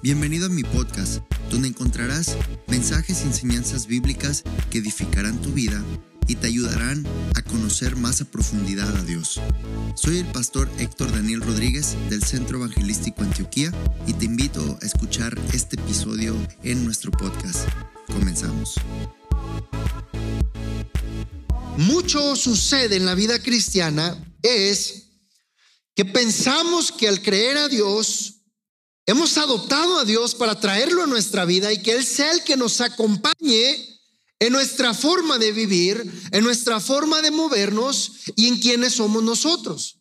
Bienvenido a mi podcast, donde encontrarás mensajes y enseñanzas bíblicas que edificarán tu vida y te ayudarán a conocer más a profundidad a Dios. Soy el pastor Héctor Daniel Rodríguez del Centro Evangelístico Antioquía y te invito a escuchar este episodio en nuestro podcast. Comenzamos. Mucho sucede en la vida cristiana es que pensamos que al creer a Dios, hemos adoptado a Dios para traerlo a nuestra vida y que Él sea el que nos acompañe en nuestra forma de vivir, en nuestra forma de movernos y en quienes somos nosotros.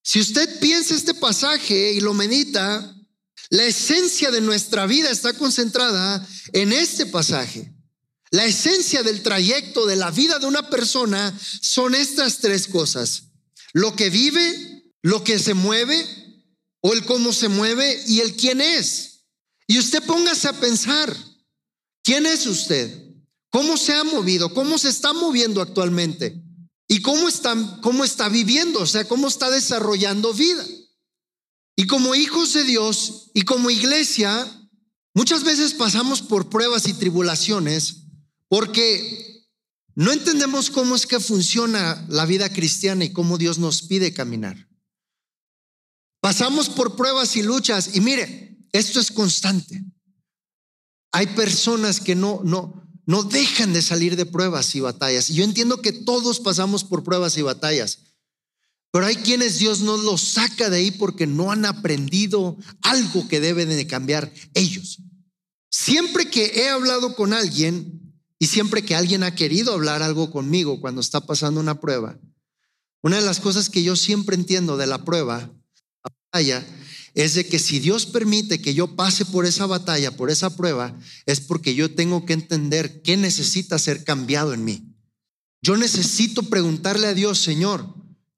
Si usted piensa este pasaje y lo medita, la esencia de nuestra vida está concentrada en este pasaje. La esencia del trayecto de la vida de una persona son estas tres cosas. Lo que vive, lo que se mueve o el cómo se mueve y el quién es. Y usted póngase a pensar, ¿quién es usted? ¿Cómo se ha movido? ¿Cómo se está moviendo actualmente? ¿Y cómo está, cómo está viviendo? O sea, ¿cómo está desarrollando vida? Y como hijos de Dios y como iglesia, muchas veces pasamos por pruebas y tribulaciones porque no entendemos cómo es que funciona la vida cristiana y cómo Dios nos pide caminar. Pasamos por pruebas y luchas y mire, esto es constante. Hay personas que no, no, no dejan de salir de pruebas y batallas. Yo entiendo que todos pasamos por pruebas y batallas, pero hay quienes Dios no los saca de ahí porque no han aprendido algo que deben de cambiar ellos. Siempre que he hablado con alguien y siempre que alguien ha querido hablar algo conmigo cuando está pasando una prueba, una de las cosas que yo siempre entiendo de la prueba es de que si Dios permite que yo pase por esa batalla, por esa prueba, es porque yo tengo que entender qué necesita ser cambiado en mí. Yo necesito preguntarle a Dios, Señor,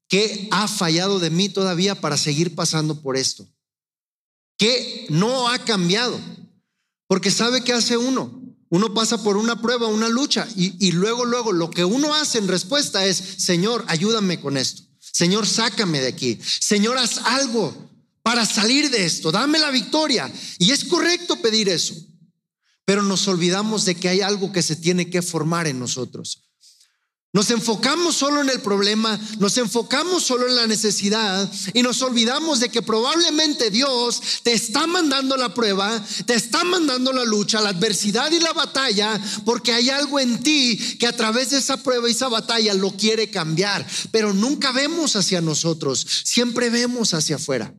¿qué ha fallado de mí todavía para seguir pasando por esto? ¿Qué no ha cambiado? Porque sabe que hace uno. Uno pasa por una prueba, una lucha, y, y luego, luego lo que uno hace en respuesta es, Señor, ayúdame con esto. Señor, sácame de aquí. Señor, haz algo para salir de esto, dame la victoria. Y es correcto pedir eso, pero nos olvidamos de que hay algo que se tiene que formar en nosotros. Nos enfocamos solo en el problema, nos enfocamos solo en la necesidad y nos olvidamos de que probablemente Dios te está mandando la prueba, te está mandando la lucha, la adversidad y la batalla, porque hay algo en ti que a través de esa prueba y esa batalla lo quiere cambiar, pero nunca vemos hacia nosotros, siempre vemos hacia afuera.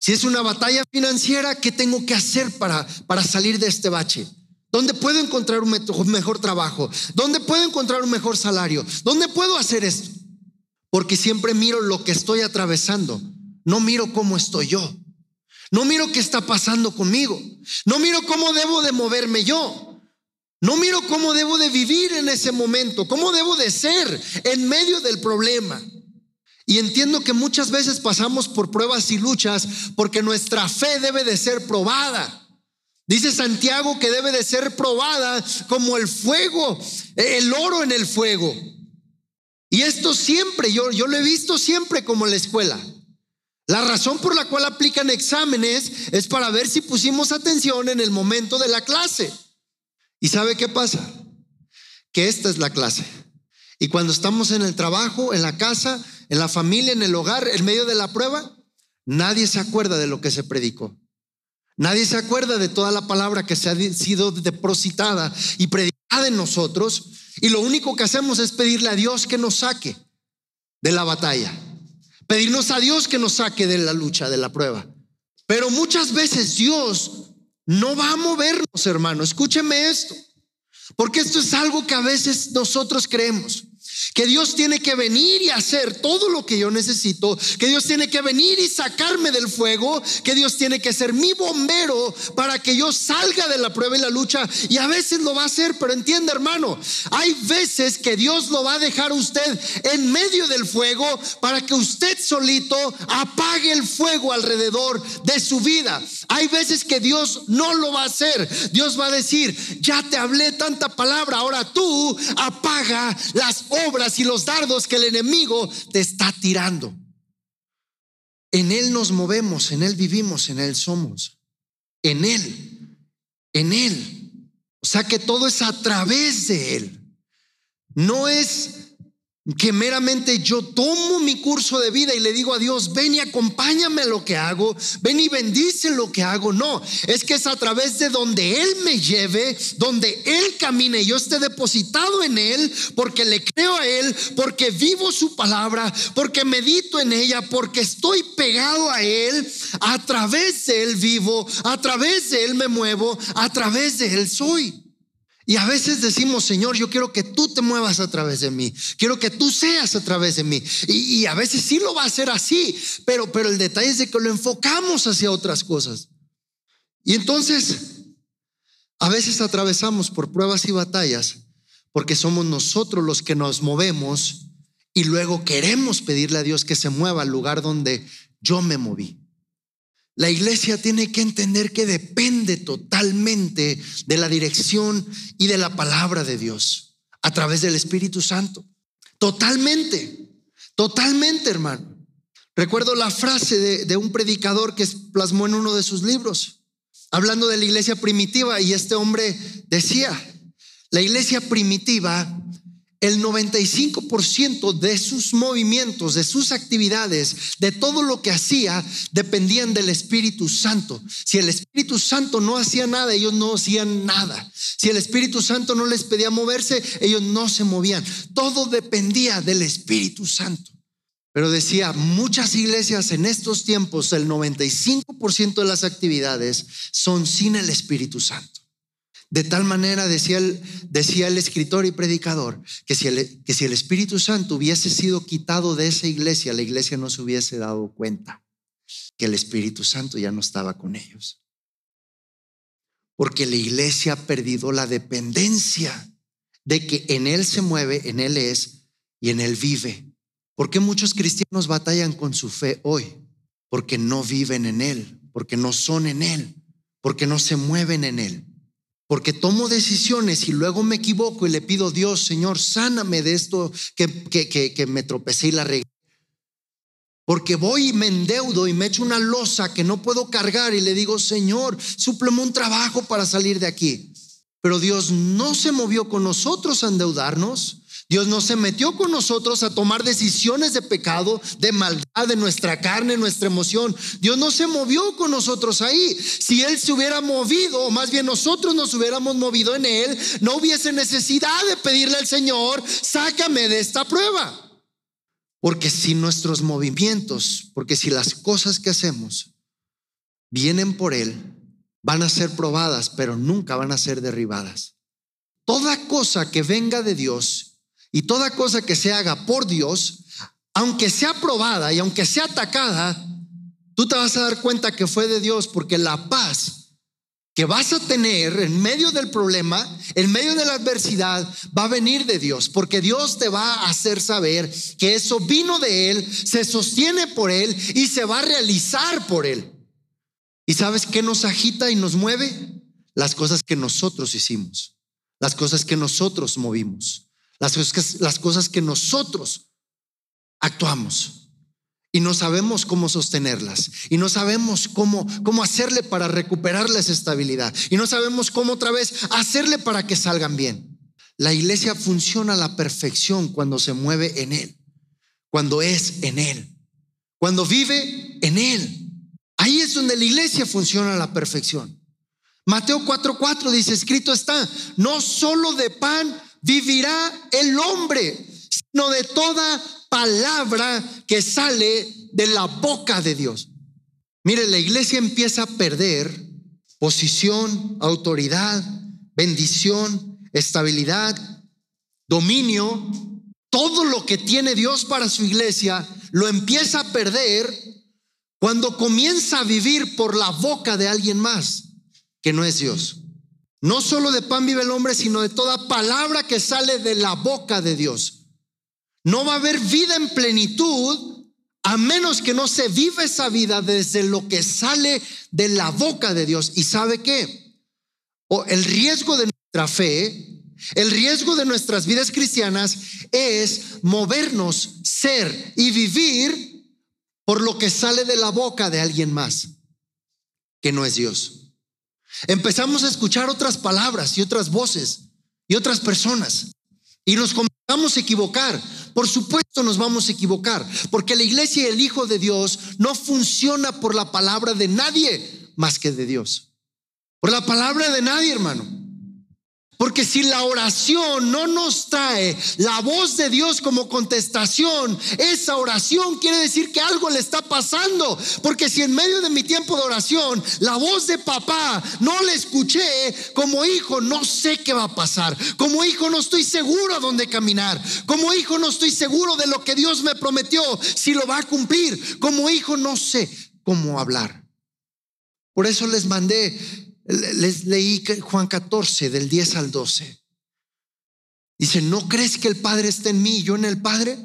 Si es una batalla financiera, ¿qué tengo que hacer para, para salir de este bache? ¿Dónde puedo encontrar un mejor trabajo? ¿Dónde puedo encontrar un mejor salario? ¿Dónde puedo hacer esto? Porque siempre miro lo que estoy atravesando, no miro cómo estoy yo. No miro qué está pasando conmigo. No miro cómo debo de moverme yo. No miro cómo debo de vivir en ese momento, cómo debo de ser en medio del problema. Y entiendo que muchas veces pasamos por pruebas y luchas porque nuestra fe debe de ser probada. Dice Santiago que debe de ser probada como el fuego, el oro en el fuego. Y esto siempre, yo, yo lo he visto siempre como en la escuela. La razón por la cual aplican exámenes es para ver si pusimos atención en el momento de la clase. ¿Y sabe qué pasa? Que esta es la clase. Y cuando estamos en el trabajo, en la casa, en la familia, en el hogar, en medio de la prueba, nadie se acuerda de lo que se predicó. Nadie se acuerda de toda la palabra que se ha sido depositada y predicada en nosotros. Y lo único que hacemos es pedirle a Dios que nos saque de la batalla. Pedirnos a Dios que nos saque de la lucha, de la prueba. Pero muchas veces Dios no va a movernos, hermano. Escúcheme esto. Porque esto es algo que a veces nosotros creemos. Que Dios tiene que venir y hacer todo lo que yo necesito. Que Dios tiene que venir y sacarme del fuego. Que Dios tiene que ser mi bombero para que yo salga de la prueba y la lucha. Y a veces lo va a hacer, pero entiende hermano, hay veces que Dios lo va a dejar usted en medio del fuego para que usted solito apague el fuego alrededor de su vida. Hay veces que Dios no lo va a hacer. Dios va a decir, ya te hablé tanta palabra, ahora tú apaga las obras y los dardos que el enemigo te está tirando. En Él nos movemos, en Él vivimos, en Él somos. en Él, en Él. O sea que todo es a través de Él. No es que meramente yo tomo mi curso de vida y le digo a Dios, ven y acompáñame a lo que hago, ven y bendice lo que hago. No, es que es a través de donde Él me lleve, donde Él camine, yo esté depositado en Él, porque le creo a Él, porque vivo su palabra, porque medito en ella, porque estoy pegado a Él, a través de Él vivo, a través de Él me muevo, a través de Él soy. Y a veces decimos, Señor, yo quiero que tú te muevas a través de mí, quiero que tú seas a través de mí. Y, a veces sí lo va a hacer así, pero, pero el detalle es de que lo enfocamos hacia otras cosas. Y entonces, a veces atravesamos por pruebas y batallas porque somos nosotros los que nos movemos y luego queremos pedirle a Dios que se mueva al lugar donde yo me moví. La iglesia tiene que entender que depende totalmente de la dirección y de la palabra de Dios a través del Espíritu Santo. Totalmente, totalmente, hermano. Recuerdo la frase de, un predicador que plasmó en uno de sus libros, hablando de la iglesia primitiva, y este hombre decía, la iglesia primitiva el 95% de sus movimientos, de sus actividades, de todo lo que hacía, dependían del Espíritu Santo. Si el Espíritu Santo no hacía nada, ellos no hacían nada. Si el Espíritu Santo no les pedía moverse, ellos no se movían. Todo dependía del Espíritu Santo. Pero decía, muchas iglesias en estos tiempos, el 95% de las actividades son sin el Espíritu Santo. De tal manera, decía el, decía el escritor y predicador, que si, el, que si el Espíritu Santo hubiese sido quitado de esa iglesia, la iglesia no se hubiese dado cuenta que el Espíritu Santo ya no estaba con ellos. Porque la iglesia ha perdido la dependencia de que en Él se mueve, en Él es y en Él vive. ¿Por qué muchos cristianos batallan con su fe hoy? Porque no viven en Él, porque no son en Él, porque no se mueven en Él porque tomo decisiones y luego me equivoco y le pido, Dios, Señor, sáname de esto que, que, que, me tropecé y la regué. Porque voy y me endeudo y me echo una losa que no puedo cargar y le digo, Señor, súpleme un trabajo para salir de aquí. Pero Dios no se movió con nosotros a endeudarnos. Dios no se metió con nosotros a tomar decisiones de pecado, de maldad, de nuestra carne, nuestra emoción. Dios no se movió con nosotros ahí. Si Él se hubiera movido, o más bien nosotros nos hubiéramos movido en Él, no hubiese necesidad de pedirle al Señor, sácame de esta prueba. Porque si nuestros movimientos, porque si las cosas que hacemos vienen por Él, van a ser probadas, pero nunca van a ser derribadas. Toda cosa que venga de Dios y toda cosa que se haga por Dios, aunque sea probada y aunque sea atacada, tú te vas a dar cuenta que fue de Dios porque la paz que vas a tener en medio del problema, en medio de la adversidad, va a venir de Dios, porque Dios te va a hacer saber que eso vino de Él, se sostiene por Él y se va a realizar por Él. ¿Y sabes qué nos agita y nos mueve? Las cosas que nosotros hicimos, las cosas que nosotros movimos las cosas, que nosotros actuamos y no sabemos cómo sostenerlas y no sabemos cómo, cómo hacerle para recuperar esa estabilidad y no sabemos cómo otra vez hacerle para que salgan bien. La iglesia funciona a la perfección cuando se mueve en Él, cuando es en Él, cuando vive en Él. Ahí es donde la iglesia funciona a la perfección. Mateo 4:4 dice, escrito está, no solo de pan vivirá el hombre, sino de toda palabra que sale de la boca de Dios. Mire, la iglesia empieza a perder posición, autoridad, bendición, estabilidad, dominio. Todo lo que tiene Dios para su iglesia lo empieza a perder cuando comienza a vivir por la boca de alguien más que no es Dios. No solo de pan vive el hombre, sino de toda palabra que sale de la boca de Dios. No va a haber vida en plenitud a menos que no se viva esa vida desde lo que sale de la boca de Dios. ¿Y sabe qué? O el riesgo de nuestra fe, el riesgo de nuestras vidas cristianas es movernos, ser y vivir por lo que sale de la boca de alguien más, que no es Dios. Empezamos a escuchar otras palabras y otras voces y otras personas y nos comenzamos a equivocar. Por supuesto nos vamos a equivocar, porque la iglesia y el Hijo de Dios no funciona por la palabra de nadie más que de Dios. Por la palabra de nadie, hermano. Porque si la oración no nos trae la voz de Dios como contestación, esa oración quiere decir que algo le está pasando. Porque si en medio de mi tiempo de oración la voz de papá no la escuché, como hijo no sé qué va a pasar. Como hijo no estoy seguro a dónde caminar. Como hijo no estoy seguro de lo que Dios me prometió, si lo va a cumplir. Como hijo no sé cómo hablar. Por eso les mandé les leí Juan 14, del 10 al 12. Dice, ¿no crees que el Padre está en mí y yo en el Padre?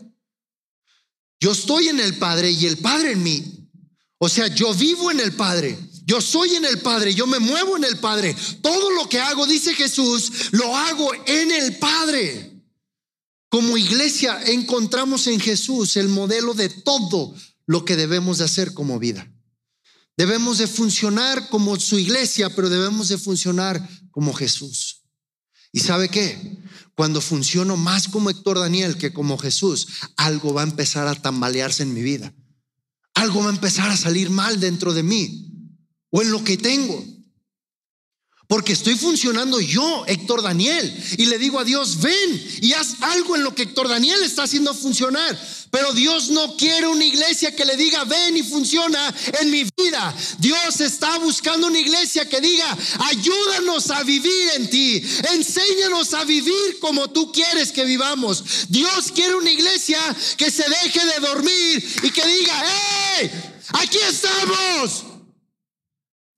Yo estoy en el Padre y el Padre en mí. O sea, yo vivo en el Padre. Yo soy en el Padre, yo me muevo en el Padre. Todo lo que hago, dice Jesús, lo hago en el Padre. Como iglesia encontramos en Jesús el modelo de todo lo que debemos de hacer como vida. Debemos de funcionar como su iglesia, pero debemos de funcionar como Jesús. ¿Y sabe qué? Cuando funciono más como Héctor Daniel que como Jesús, algo va a empezar a tambalearse en mi vida. Algo va a empezar a salir mal dentro de mí o en lo que tengo. Porque estoy funcionando yo, Héctor Daniel, y le digo a Dios, ven y haz algo en lo que Héctor Daniel está haciendo funcionar. Pero Dios no quiere una iglesia que le diga, ven y funciona en mi vida. Dios está buscando una iglesia que diga, ayúdanos a vivir en ti, enséñanos a vivir como tú quieres que vivamos. Dios quiere una iglesia que se deje de dormir y que diga, hey, aquí estamos.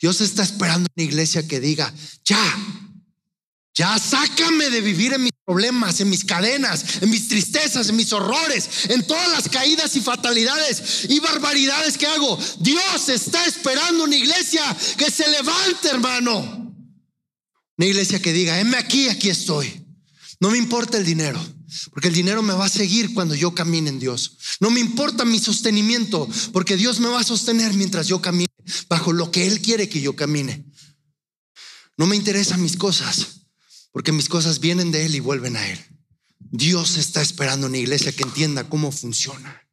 Dios está esperando una iglesia que diga, ya, ya sácame de vivir en mis problemas, en mis cadenas, en mis tristezas, en mis horrores, en todas las caídas y fatalidades y barbaridades que hago. Dios está esperando una iglesia que se levante, hermano. Una iglesia que diga, heme aquí, aquí estoy. No me importa el dinero. Porque el dinero me va a seguir cuando yo camine en Dios. No me importa mi sostenimiento, porque Dios me va a sostener mientras yo camine bajo lo que Él quiere que yo camine. No me interesan mis cosas, porque mis cosas vienen de Él y vuelven a Él. Dios está esperando una iglesia que entienda cómo funciona.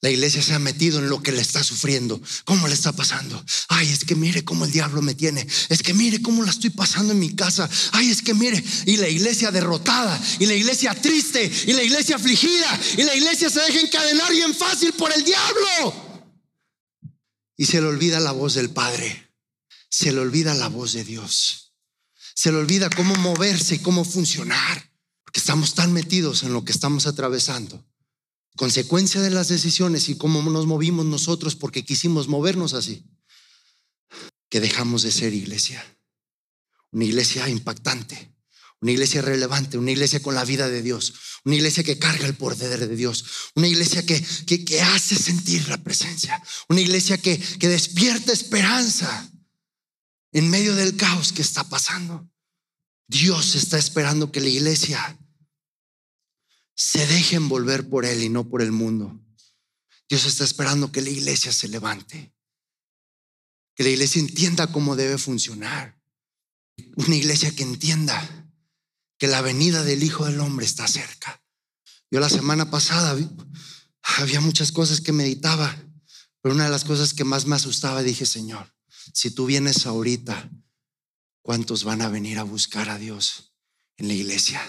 La iglesia se ha metido en lo que le está sufriendo. ¿Cómo le está pasando? Ay, es que mire cómo el diablo me tiene. Es que mire cómo la estoy pasando en mi casa. Ay, es que mire. Y la iglesia derrotada. Y la iglesia triste. Y la iglesia afligida. Y la iglesia se deja encadenar bien fácil por el diablo. Y se le olvida la voz del Padre. Se le olvida la voz de Dios. Se le olvida cómo moverse y cómo funcionar. Porque estamos tan metidos en lo que estamos atravesando consecuencia de las decisiones y cómo nos movimos nosotros porque quisimos movernos así, que dejamos de ser iglesia. Una iglesia impactante, una iglesia relevante, una iglesia con la vida de Dios, una iglesia que carga el poder de Dios, una iglesia que, que, hace sentir la presencia, una iglesia que, que despierta esperanza en medio del caos que está pasando. Dios está esperando que la iglesia se dejen volver por Él y no por el mundo. Dios está esperando que la iglesia se levante, que la iglesia entienda cómo debe funcionar. Una iglesia que entienda que la venida del Hijo del Hombre está cerca. Yo la semana pasada había muchas cosas que meditaba, pero una de las cosas que más me asustaba dije, Señor, si tú vienes ahorita, ¿cuántos van a venir a buscar a Dios en la iglesia?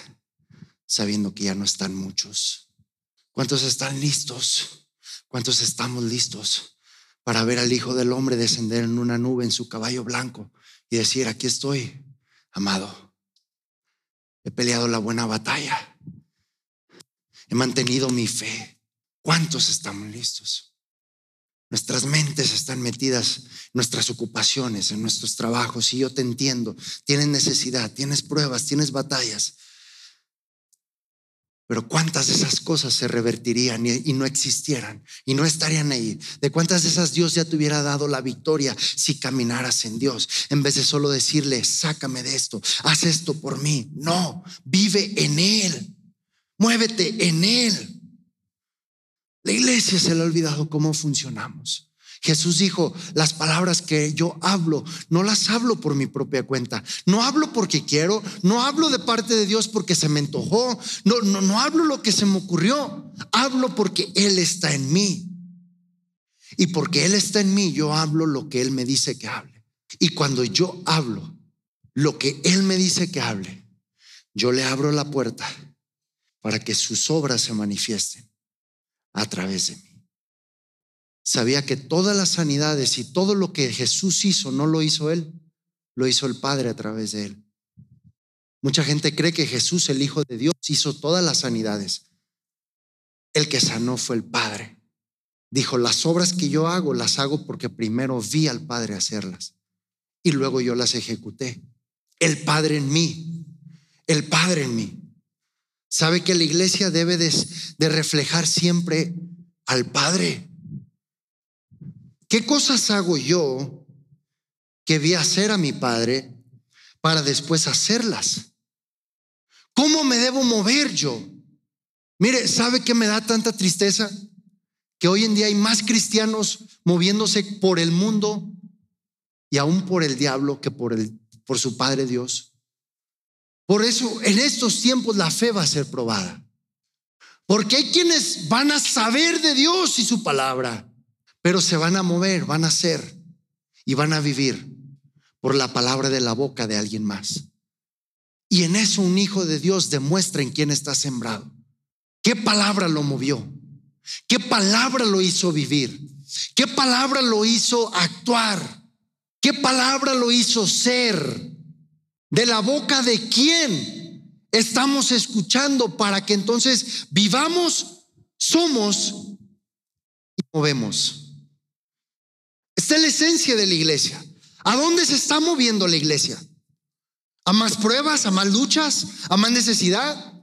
sabiendo que ya no están muchos. ¿Cuántos están listos? ¿Cuántos estamos listos para ver al Hijo del Hombre descender en una nube en su caballo blanco y decir, aquí estoy, amado? He peleado la buena batalla. He mantenido mi fe. ¿Cuántos estamos listos? Nuestras mentes están metidas en nuestras ocupaciones, en nuestros trabajos. Y yo te entiendo. Tienes necesidad, tienes pruebas, tienes batallas. Pero cuántas de esas cosas se revertirían y, no existieran y no estarían ahí. De cuántas de esas Dios ya te hubiera dado la victoria si caminaras en Dios. En vez de solo decirle, sácame de esto, haz esto por mí. No, vive en Él. Muévete en Él. La iglesia se le ha olvidado cómo funcionamos. Jesús dijo, las palabras que yo hablo, no las hablo por mi propia cuenta. No hablo porque quiero, no hablo de parte de Dios porque se me antojó, no, no, no hablo lo que se me ocurrió. Hablo porque Él está en mí. Y porque Él está en mí, yo hablo lo que Él me dice que hable. Y cuando yo hablo lo que Él me dice que hable, yo le abro la puerta para que sus obras se manifiesten a través de mí sabía que todas las sanidades y todo lo que Jesús hizo no lo hizo Él, lo hizo el Padre a través de Él. Mucha gente cree que Jesús, el Hijo de Dios, hizo todas las sanidades. El que sanó fue el Padre. Dijo, las obras que yo hago las hago porque primero vi al Padre hacerlas y luego yo las ejecuté. El Padre en mí, el Padre en mí. Sabe que la iglesia debe de, reflejar siempre al Padre. ¿Qué cosas hago yo que vi hacer a mi padre para después hacerlas? ¿Cómo me debo mover yo? Mire, ¿sabe qué me da tanta tristeza? Que hoy en día hay más cristianos moviéndose por el mundo y aún por el diablo que por, el, por su Padre Dios. Por eso en estos tiempos la fe va a ser probada. Porque hay quienes van a saber de Dios y su palabra pero se van a mover, van a ser y van a vivir por la palabra de la boca de alguien más. Y en eso un hijo de Dios demuestra en quién está sembrado. ¿Qué palabra lo movió? ¿Qué palabra lo hizo vivir? ¿Qué palabra lo hizo actuar? ¿Qué palabra lo hizo ser? ¿De la boca de quién estamos escuchando para que entonces vivamos, somos y movemos? Esta es la esencia de la iglesia. ¿A dónde se está moviendo la iglesia? ¿A más pruebas? ¿A más luchas? ¿A más necesidad?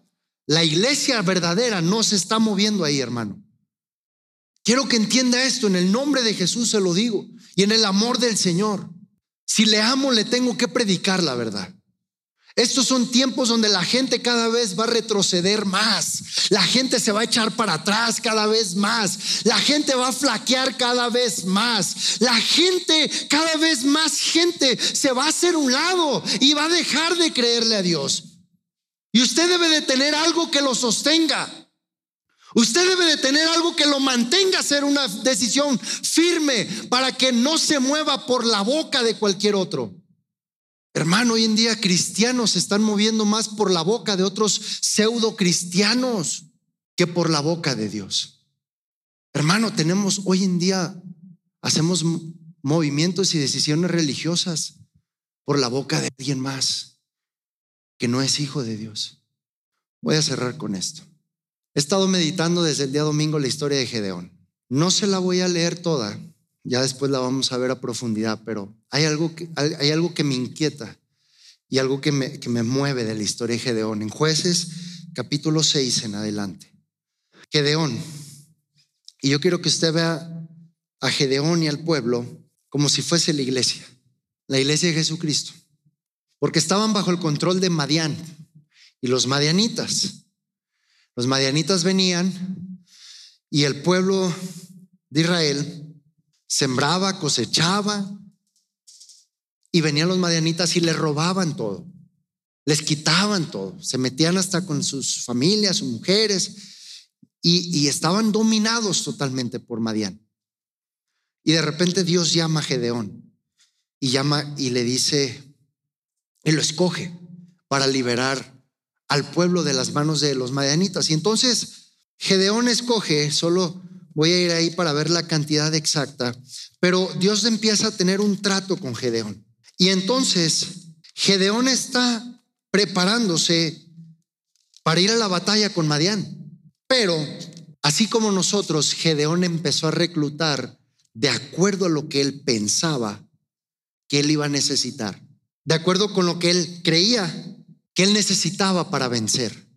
La iglesia verdadera no se está moviendo ahí, hermano. Quiero que entienda esto, en el nombre de Jesús se lo digo, y en el amor del Señor. Si le amo, le tengo que predicar la verdad. Estos son tiempos donde la gente cada vez va a retroceder más. La gente se va a echar para atrás cada vez más. La gente va a flaquear cada vez más. La gente, cada vez más gente se va a hacer un lado y va a dejar de creerle a Dios. Y usted debe de tener algo que lo sostenga. Usted debe de tener algo que lo mantenga a ser una decisión firme para que no se mueva por la boca de cualquier otro. Hermano, hoy en día cristianos se están moviendo más por la boca de otros pseudo cristianos que por la boca de Dios. Hermano, tenemos hoy en día, hacemos movimientos y decisiones religiosas por la boca de alguien más que no es hijo de Dios. Voy a cerrar con esto. He estado meditando desde el día domingo la historia de Gedeón. No se la voy a leer toda, ya después la vamos a ver a profundidad, pero hay algo que, hay algo que me inquieta y algo que me, que me mueve de la historia de Gedeón. En jueces capítulo 6 en adelante. Gedeón. Y yo quiero que usted vea a Gedeón y al pueblo como si fuese la iglesia, la iglesia de Jesucristo. Porque estaban bajo el control de Madián y los madianitas. Los madianitas venían y el pueblo de Israel sembraba, cosechaba, y venían los madianitas y le robaban todo, les quitaban todo, se metían hasta con sus familias, sus mujeres, y, y estaban dominados totalmente por Madián. Y de repente Dios llama a Gedeón y llama y le dice, y lo escoge para liberar al pueblo de las manos de los madianitas. Y entonces Gedeón escoge solo Voy a ir ahí para ver la cantidad exacta. Pero Dios empieza a tener un trato con Gedeón. Y entonces Gedeón está preparándose para ir a la batalla con Madián. Pero así como nosotros, Gedeón empezó a reclutar de acuerdo a lo que él pensaba que él iba a necesitar, de acuerdo con lo que él creía que él necesitaba para vencer.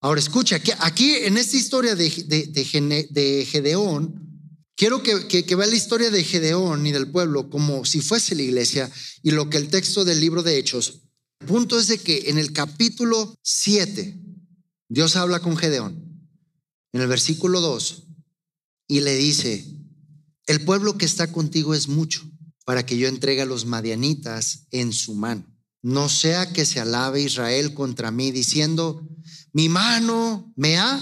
Ahora escucha, aquí en esta historia de, de, Gedeón, quiero que, que, vea la historia de Gedeón y del pueblo como si fuese la iglesia y lo que el texto del libro de Hechos. El punto es de que en el capítulo 7, Dios habla con Gedeón, en el versículo 2, y le dice, el pueblo que está contigo es mucho para que yo entregue a los madianitas en su mano. No sea que se alabe Israel contra mí diciendo, mi mano me ha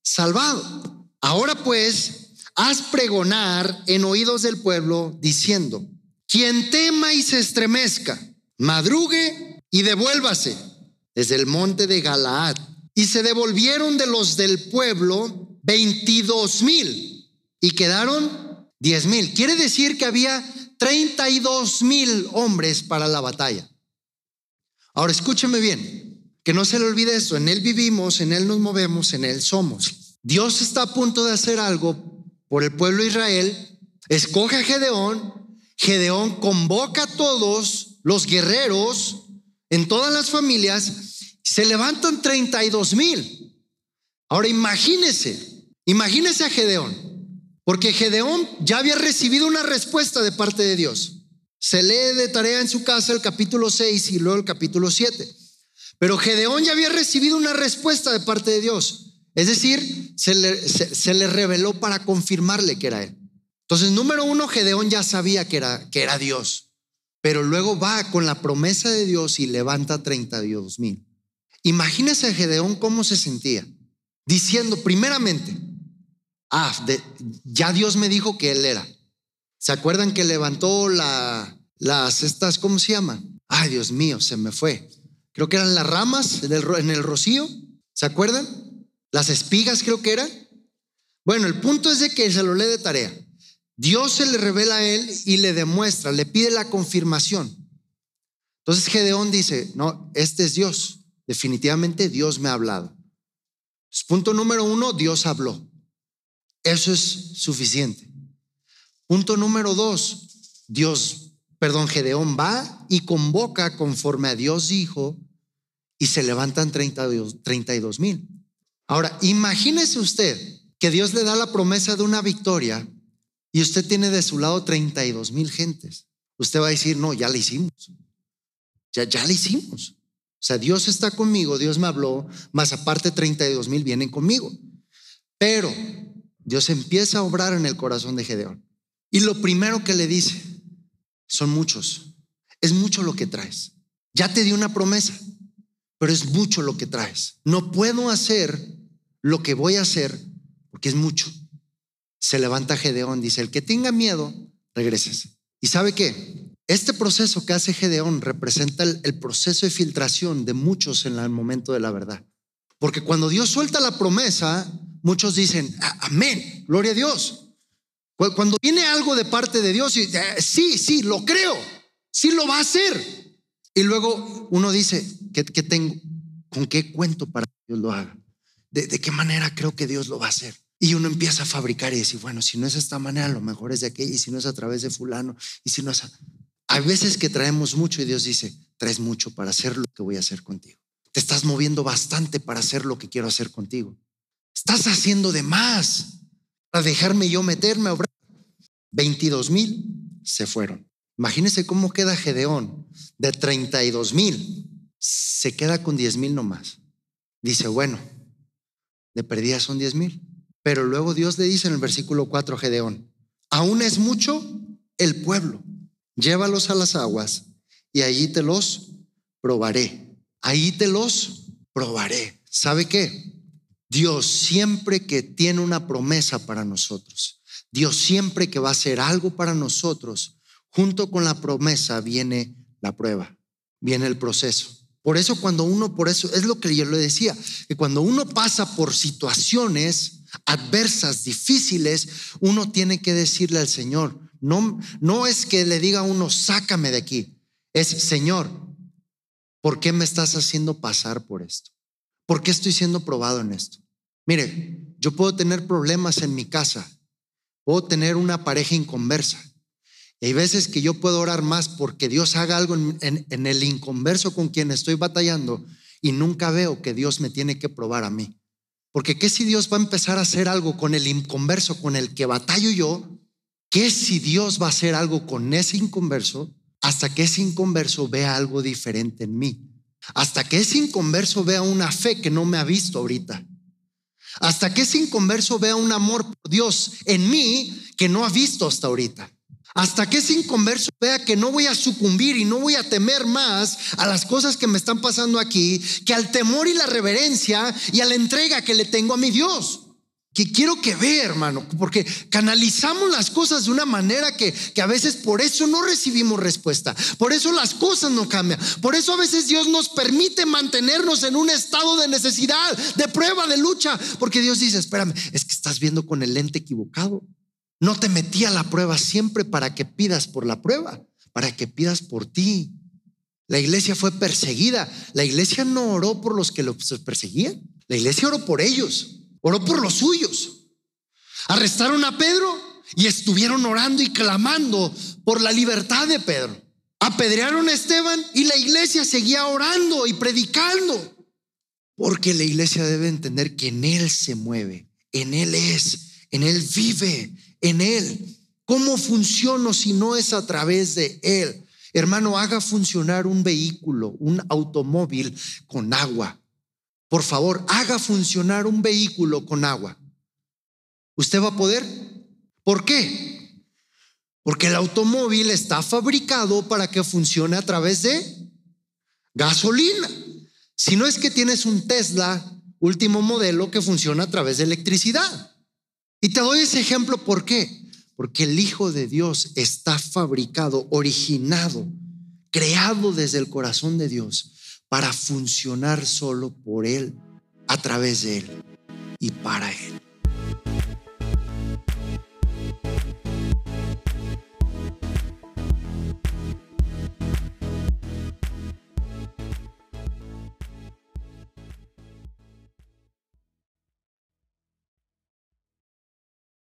salvado. Ahora pues, haz pregonar en oídos del pueblo diciendo, quien tema y se estremezca, madrugue y devuélvase desde el monte de Galaad. Y se devolvieron de los del pueblo 22 mil y quedaron 10 mil. Quiere decir que había 32 mil hombres para la batalla. Ahora escúcheme bien, que no se le olvide esto, en Él vivimos, en Él nos movemos, en Él somos. Dios está a punto de hacer algo por el pueblo de Israel, escoge a Gedeón, Gedeón convoca a todos los guerreros en todas las familias, se levantan 32 mil. Ahora imagínese, imagínese a Gedeón, porque Gedeón ya había recibido una respuesta de parte de Dios. Se lee de tarea en su casa el capítulo 6 y luego el capítulo 7. Pero Gedeón ya había recibido una respuesta de parte de Dios. Es decir, se le, se le reveló para confirmarle que era él. Entonces, número uno, Gedeón ya sabía que era, que era Dios, pero luego va con la promesa de Dios y levanta 32 mil. Imagínese a Gedeón cómo se sentía, diciendo primeramente, ah, ya Dios me dijo que él era. ¿Se acuerdan que levantó la, las, estas, ¿cómo se llaman? Ay, Dios mío, se me fue. Creo que eran las ramas en el, en el rocío. ¿Se acuerdan? Las espigas creo que eran. Bueno, el punto es de que se lo lee de tarea. Dios se le revela a él y le demuestra, le pide la confirmación. Entonces Gedeón dice, no, este es Dios. Definitivamente Dios me ha hablado. punto número uno, Dios habló. Eso es suficiente. Punto número dos, Dios, perdón, Gedeón va y convoca conforme a Dios dijo y se levantan 32 mil. Ahora, imagínese usted que Dios le da la promesa de una victoria y usted tiene de su lado 32 mil gentes, usted va a decir, no, ya le hicimos. Ya, ya le hicimos. O sea, Dios está conmigo, Dios me habló, más aparte 32 mil vienen conmigo. Pero Dios empieza a obrar en el corazón de Gedeón. Y lo primero que le dice, son muchos, es mucho lo que traes. Ya te di una promesa, pero es mucho lo que traes. No puedo hacer lo que voy a hacer porque es mucho se levanta Gedeón, dice, el que tenga miedo, regreses. ¿Y sabe qué? Este proceso que hace Gedeón representa el, proceso de filtración de muchos en el momento de la verdad. Porque cuando Dios suelta la promesa, muchos dicen, amén, gloria a Dios. Cuando viene algo de parte de Dios, eh, sí, sí, lo creo, sí lo va a hacer. Y luego uno dice, ¿qué, tengo? ¿Con qué cuento para que Dios lo haga? ¿De, ¿De qué manera creo que Dios lo va a hacer? Y uno empieza a fabricar y decir, bueno, si no es esta manera, lo mejor es de aquella, y si no es a través de fulano, y si no es... A... Hay veces que traemos mucho y Dios dice, traes mucho para hacer lo que voy a hacer contigo. Te estás moviendo bastante para hacer lo que quiero hacer contigo. Estás haciendo de más para dejarme yo meterme a obrar. 22 mil se fueron. Imagínense cómo queda Gedeón de 32 mil. Se queda con 10 mil nomás. Dice, bueno, de perdida son 10 mil. Pero luego Dios le dice en el versículo 4 a Gedeón, aún es mucho el pueblo, llévalos a las aguas y allí te los probaré. Ahí te los probaré. ¿Sabe qué? Dios siempre que tiene una promesa para nosotros, Dios siempre que va a hacer algo para nosotros, junto con la promesa viene la prueba, viene el proceso. Por eso cuando uno, por eso es lo que yo le decía, que cuando uno pasa por situaciones, adversas, difíciles, uno tiene que decirle al Señor, no, no es que le diga a uno, sácame de aquí, es Señor, ¿por qué me estás haciendo pasar por esto? ¿Por qué estoy siendo probado en esto? Mire, yo puedo tener problemas en mi casa, puedo tener una pareja inconversa. Y hay veces que yo puedo orar más porque Dios haga algo en, en el inconverso con quien estoy batallando y nunca veo que Dios me tiene que probar a mí. Porque ¿qué si Dios va a empezar a hacer algo con el inconverso con el que batallo yo? ¿Qué si Dios va a hacer algo con ese inconverso hasta que ese inconverso vea algo diferente en mí? Hasta que ese inconverso vea una fe que no me ha visto ahorita. Hasta que ese inconverso vea un amor por Dios en mí que no ha visto hasta ahorita. Hasta que ese inconverso vea que no voy a sucumbir y no voy a temer más a las cosas que me están pasando aquí, que al temor y la reverencia y a la entrega que le tengo a mi Dios que quiero que vea, hermano, porque canalizamos las cosas de una manera que, que, a veces por eso no recibimos respuesta, por eso las cosas no cambian, por eso a veces Dios nos permite mantenernos en un estado de necesidad, de prueba, de lucha, porque Dios dice, espérame, es que estás viendo con el lente equivocado. No te metí a la prueba siempre para que pidas por la prueba, para que pidas por ti. La iglesia fue perseguida, la iglesia no oró por los que los perseguían, la iglesia oró por ellos oró por los suyos. Arrestaron a Pedro y estuvieron orando y clamando por la libertad de Pedro. Apedrearon a Esteban y la iglesia seguía orando y predicando. Porque la iglesia debe entender que en Él se mueve, en Él es, en Él vive, en Él. ¿Cómo funciona si no es a través de Él? Hermano, haga funcionar un vehículo, un automóvil con agua. Por favor, haga funcionar un vehículo con agua. ¿Usted va a poder? ¿Por qué? Porque el automóvil está fabricado para que funcione a través de gasolina. Si no es que tienes un Tesla último modelo que funciona a través de electricidad. Y te doy ese ejemplo, ¿por qué? Porque el Hijo de Dios está fabricado, originado, creado desde el corazón de Dios para funcionar solo por Él, a través de Él y para Él.